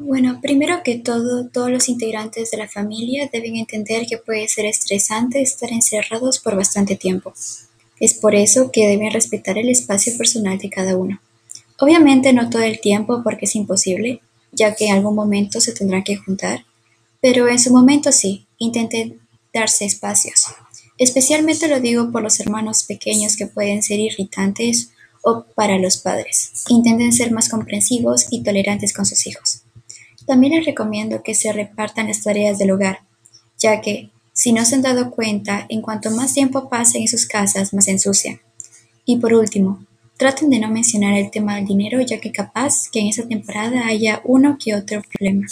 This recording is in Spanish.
Bueno, primero que todo, todos los integrantes de la familia deben entender que puede ser estresante estar encerrados por bastante tiempo. Es por eso que deben respetar el espacio personal de cada uno. Obviamente no todo el tiempo porque es imposible, ya que en algún momento se tendrán que juntar, pero en su momento sí, intenten darse espacios. Especialmente lo digo por los hermanos pequeños que pueden ser irritantes o para los padres. Intenten ser más comprensivos y tolerantes con sus hijos. También les recomiendo que se repartan las tareas del hogar, ya que, si no se han dado cuenta, en cuanto más tiempo pasen en sus casas, más se ensucian. Y por último, traten de no mencionar el tema del dinero, ya que capaz que en esa temporada haya uno que otro problema.